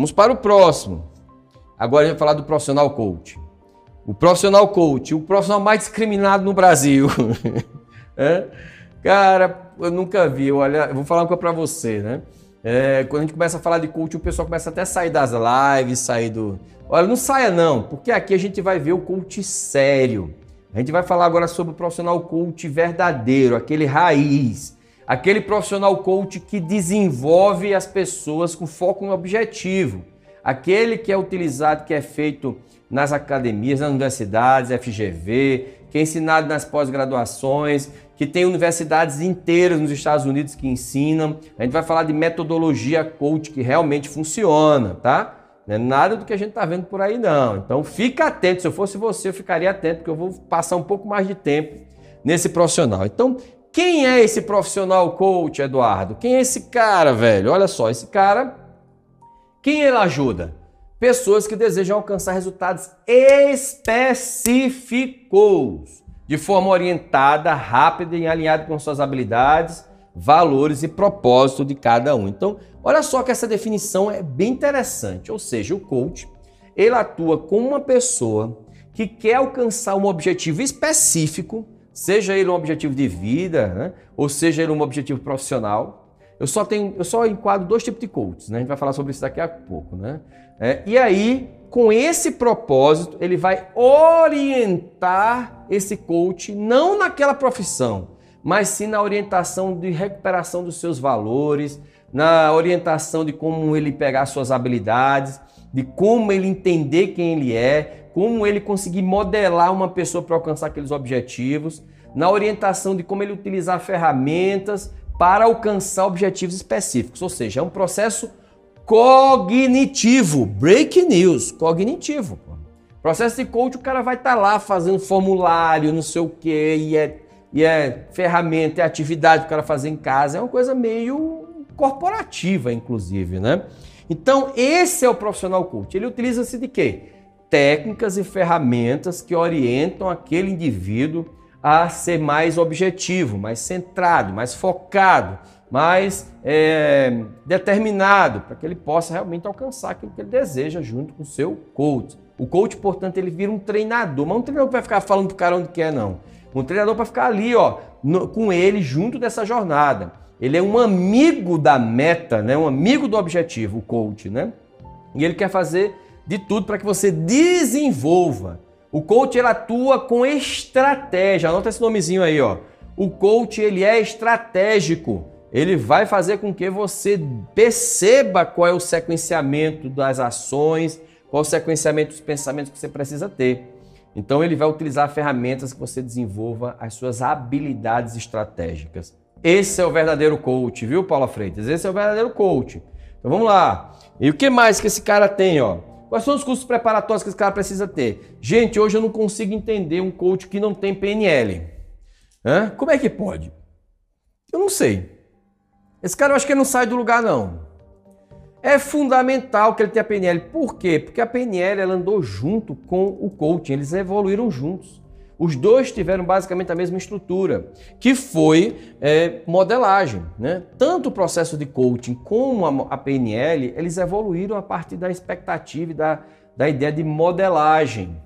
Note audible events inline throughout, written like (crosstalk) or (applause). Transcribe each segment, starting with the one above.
Vamos para o próximo. Agora a gente vai falar do profissional coach. O profissional coach, o profissional mais discriminado no Brasil. (laughs) é? Cara, eu nunca vi. Olha, eu vou falar uma coisa para você, né? É, quando a gente começa a falar de coach, o pessoal começa até a sair das lives, sair do. Olha, não saia não, porque aqui a gente vai ver o coach sério. A gente vai falar agora sobre o profissional coach verdadeiro, aquele raiz, aquele profissional coach que desenvolve as pessoas com foco no objetivo, aquele que é utilizado, que é feito nas academias, nas universidades, FGV, que é ensinado nas pós-graduações, que tem universidades inteiras nos Estados Unidos que ensinam. A gente vai falar de metodologia coach que realmente funciona, tá? Não é nada do que a gente está vendo por aí, não. Então fica atento. Se eu fosse você, eu ficaria atento, porque eu vou passar um pouco mais de tempo nesse profissional. Então, quem é esse profissional coach, Eduardo? Quem é esse cara, velho? Olha só, esse cara, quem ele ajuda? Pessoas que desejam alcançar resultados específicos, de forma orientada, rápida e alinhada com suas habilidades, valores e propósito de cada um. Então, olha só que essa definição é bem interessante. Ou seja, o coach, ele atua com uma pessoa que quer alcançar um objetivo específico seja ele um objetivo de vida, né? ou seja ele um objetivo profissional. Eu só tenho, eu só enquadro dois tipos de coaches, né? A gente vai falar sobre isso daqui a pouco, né? É, e aí, com esse propósito, ele vai orientar esse coach não naquela profissão, mas sim na orientação de recuperação dos seus valores, na orientação de como ele pegar suas habilidades, de como ele entender quem ele é, como ele conseguir modelar uma pessoa para alcançar aqueles objetivos, na orientação de como ele utilizar ferramentas para alcançar objetivos específicos. Ou seja, é um processo cognitivo. Break news, cognitivo. Processo de coach, o cara vai estar tá lá fazendo formulário, não sei o quê, e é, e é ferramenta, é atividade para o cara fazer em casa. É uma coisa meio corporativa, inclusive, né? Então, esse é o profissional coach. Ele utiliza-se de quê? Técnicas e ferramentas que orientam aquele indivíduo a ser mais objetivo, mais centrado, mais focado, mais é, determinado, para que ele possa realmente alcançar aquilo que ele deseja junto com o seu coach. O coach, portanto, ele vira um treinador, mas um treinador que vai ficar falando para o cara onde quer, não. Um treinador para ficar ali, ó, no, com ele junto dessa jornada. Ele é um amigo da meta, né? um amigo do objetivo, o coach, né? E ele quer fazer de tudo para que você desenvolva. O coach ele atua com estratégia. Anota esse nomezinho aí, ó. O coach ele é estratégico. Ele vai fazer com que você perceba qual é o sequenciamento das ações, qual é o sequenciamento dos pensamentos que você precisa ter. Então ele vai utilizar ferramentas que você desenvolva as suas habilidades estratégicas. Esse é o verdadeiro coach, viu, Paula Freitas? Esse é o verdadeiro coach. Então vamos lá. E o que mais que esse cara tem, ó? Quais são os cursos preparatórios que esse cara precisa ter? Gente, hoje eu não consigo entender um coach que não tem PNL. Hã? Como é que pode? Eu não sei. Esse cara eu acho que ele não sai do lugar, não. É fundamental que ele tenha PNL. Por quê? Porque a PNL ela andou junto com o coaching, eles evoluíram juntos. Os dois tiveram basicamente a mesma estrutura, que foi é, modelagem. Né? Tanto o processo de coaching como a, a PNL, eles evoluíram a partir da expectativa e da, da ideia de modelagem.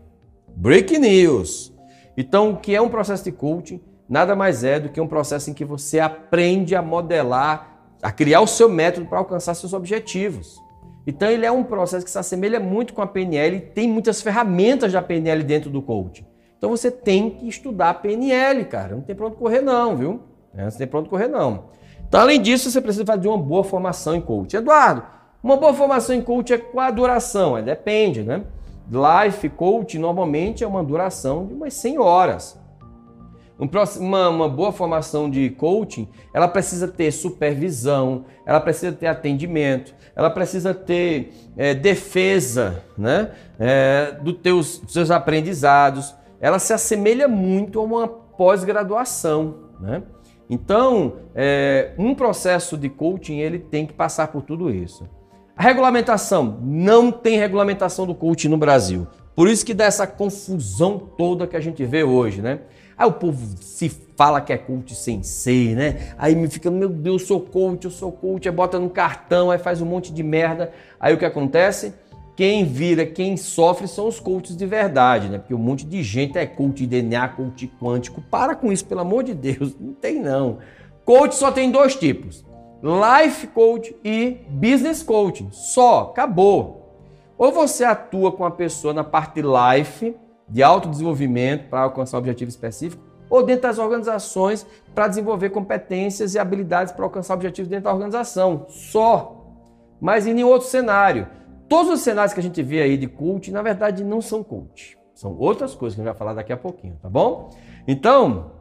Break news! Então, o que é um processo de coaching? Nada mais é do que um processo em que você aprende a modelar, a criar o seu método para alcançar seus objetivos. Então, ele é um processo que se assemelha muito com a PNL e tem muitas ferramentas da PNL dentro do coaching. Então você tem que estudar PNL, cara. Não tem pra onde correr, não, viu? É, não tem pra onde correr, não. Então, além disso, você precisa fazer uma boa formação em coach. Eduardo, uma boa formação em coach é qual a duração? É, depende, né? Life coach normalmente é uma duração de umas 100 horas. Uma, uma, boa formação de coaching, ela precisa ter supervisão, ela precisa ter atendimento, ela precisa ter é, defesa né? É, do teus, dos seus aprendizados ela se assemelha muito a uma pós-graduação. Né? Então, é, um processo de coaching ele tem que passar por tudo isso. A regulamentação não tem regulamentação do coaching no Brasil. Por isso que dá essa confusão toda que a gente vê hoje, né? Aí o povo se fala que é coach sem ser, né? Aí me fica, meu Deus, eu sou coach, eu sou coach, aí bota no cartão, aí faz um monte de merda. Aí o que acontece? Quem vira, quem sofre são os coaches de verdade, né? Porque um monte de gente é coach de DNA, coach quântico. Para com isso, pelo amor de Deus. (laughs) Não tem não. Coach só tem dois tipos: life coach e business coaching. Só, acabou. Ou você atua com a pessoa na parte life, de autodesenvolvimento para alcançar um objetivo específico, ou dentro das organizações para desenvolver competências e habilidades para alcançar objetivos dentro da organização. Só. Mas em nenhum outro cenário. Todos os cenários que a gente vê aí de coach, na verdade, não são coach. São outras coisas que a gente vai falar daqui a pouquinho, tá bom? Então,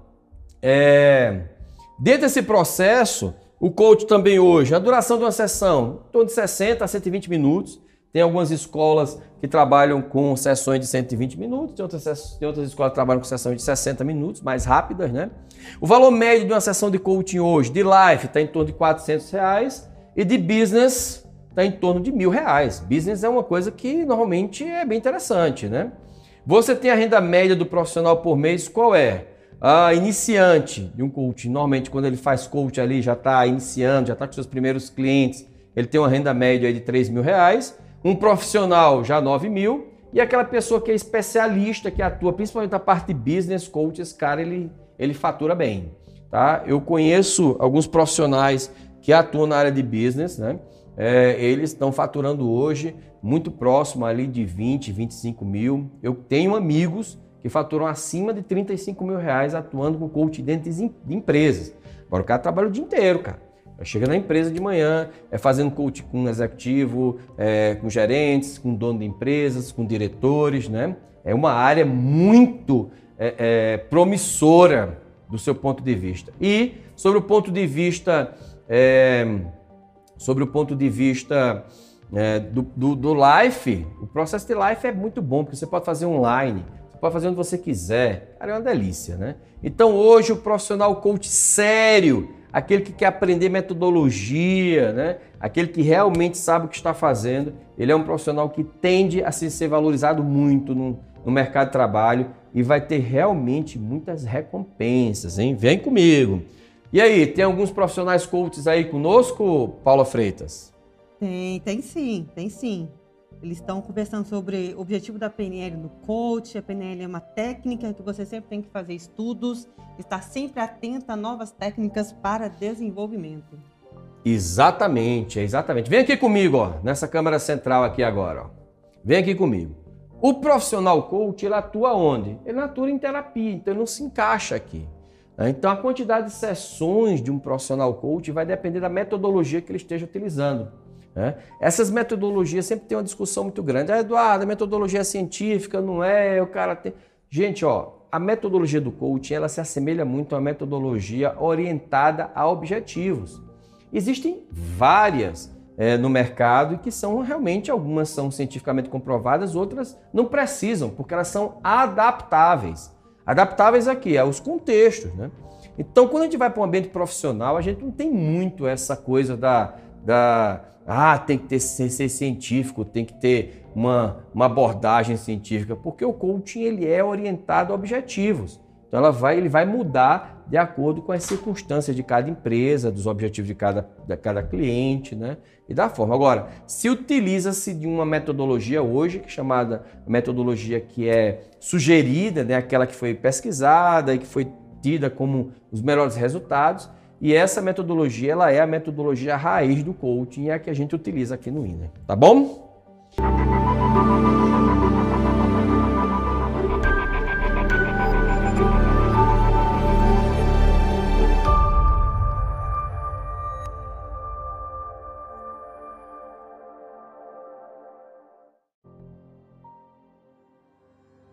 é... dentro desse processo, o coach também hoje, a duração de uma sessão, em torno de 60 a 120 minutos. Tem algumas escolas que trabalham com sessões de 120 minutos, tem outras, tem outras escolas que trabalham com sessões de 60 minutos, mais rápidas, né? O valor médio de uma sessão de coaching hoje, de life, está em torno de 400 reais e de business está em torno de mil reais. Business é uma coisa que normalmente é bem interessante, né? Você tem a renda média do profissional por mês, qual é? A iniciante de um coaching, normalmente quando ele faz coaching ali, já está iniciando, já está com seus primeiros clientes, ele tem uma renda média de 3 mil reais um profissional já 9 mil e aquela pessoa que é especialista, que atua principalmente na parte de business, coach, esse cara ele, ele fatura bem. Tá? Eu conheço alguns profissionais que atuam na área de business, né? É, eles estão faturando hoje muito próximo ali de 20, 25 mil. Eu tenho amigos que faturam acima de 35 mil reais atuando com coach dentro de empresas. Agora o cara trabalha o dia inteiro, cara. Chega na empresa de manhã, é fazendo coaching com executivo, é, com gerentes, com dono de empresas, com diretores, né? É uma área muito é, é, promissora do seu ponto de vista. E sobre o ponto de vista, é, sobre o ponto de vista é, do, do, do life, o processo de life é muito bom, porque você pode fazer online, você pode fazer onde você quiser. Cara, é uma delícia, né? Então hoje o profissional coach sério aquele que quer aprender metodologia, né? aquele que realmente sabe o que está fazendo, ele é um profissional que tende a se ser valorizado muito no, no mercado de trabalho e vai ter realmente muitas recompensas, hein? Vem comigo. E aí, tem alguns profissionais coaches aí conosco, Paula Freitas? Tem, tem sim, tem sim. Eles estão conversando sobre o objetivo da PNL no coach. A PNL é uma técnica que você sempre tem que fazer estudos, estar sempre atento a novas técnicas para desenvolvimento. Exatamente, exatamente. Vem aqui comigo, ó, nessa câmera central aqui agora. Ó. Vem aqui comigo. O profissional coach, ele atua onde? Ele atua em terapia, então ele não se encaixa aqui. Né? Então a quantidade de sessões de um profissional coach vai depender da metodologia que ele esteja utilizando. Né? Essas metodologias sempre tem uma discussão muito grande. Ah, Eduardo, a metodologia é científica, não é? O cara tem. Gente, ó, a metodologia do coaching ela se assemelha muito a uma metodologia orientada a objetivos. Existem várias é, no mercado e que são realmente algumas são cientificamente comprovadas, outras não precisam, porque elas são adaptáveis. Adaptáveis aqui aos contextos, né? Então, quando a gente vai para um ambiente profissional, a gente não tem muito essa coisa da, da ah, tem que ter ser científico, tem que ter uma, uma abordagem científica, porque o coaching ele é orientado a objetivos. Então ela vai, ele vai mudar de acordo com as circunstâncias de cada empresa, dos objetivos de cada, de cada cliente, né? E da forma. Agora, se utiliza-se de uma metodologia hoje, que é chamada metodologia que é sugerida, né? aquela que foi pesquisada e que foi tida como os melhores resultados, e essa metodologia, ela é a metodologia raiz do coaching, é a que a gente utiliza aqui no INER, tá bom?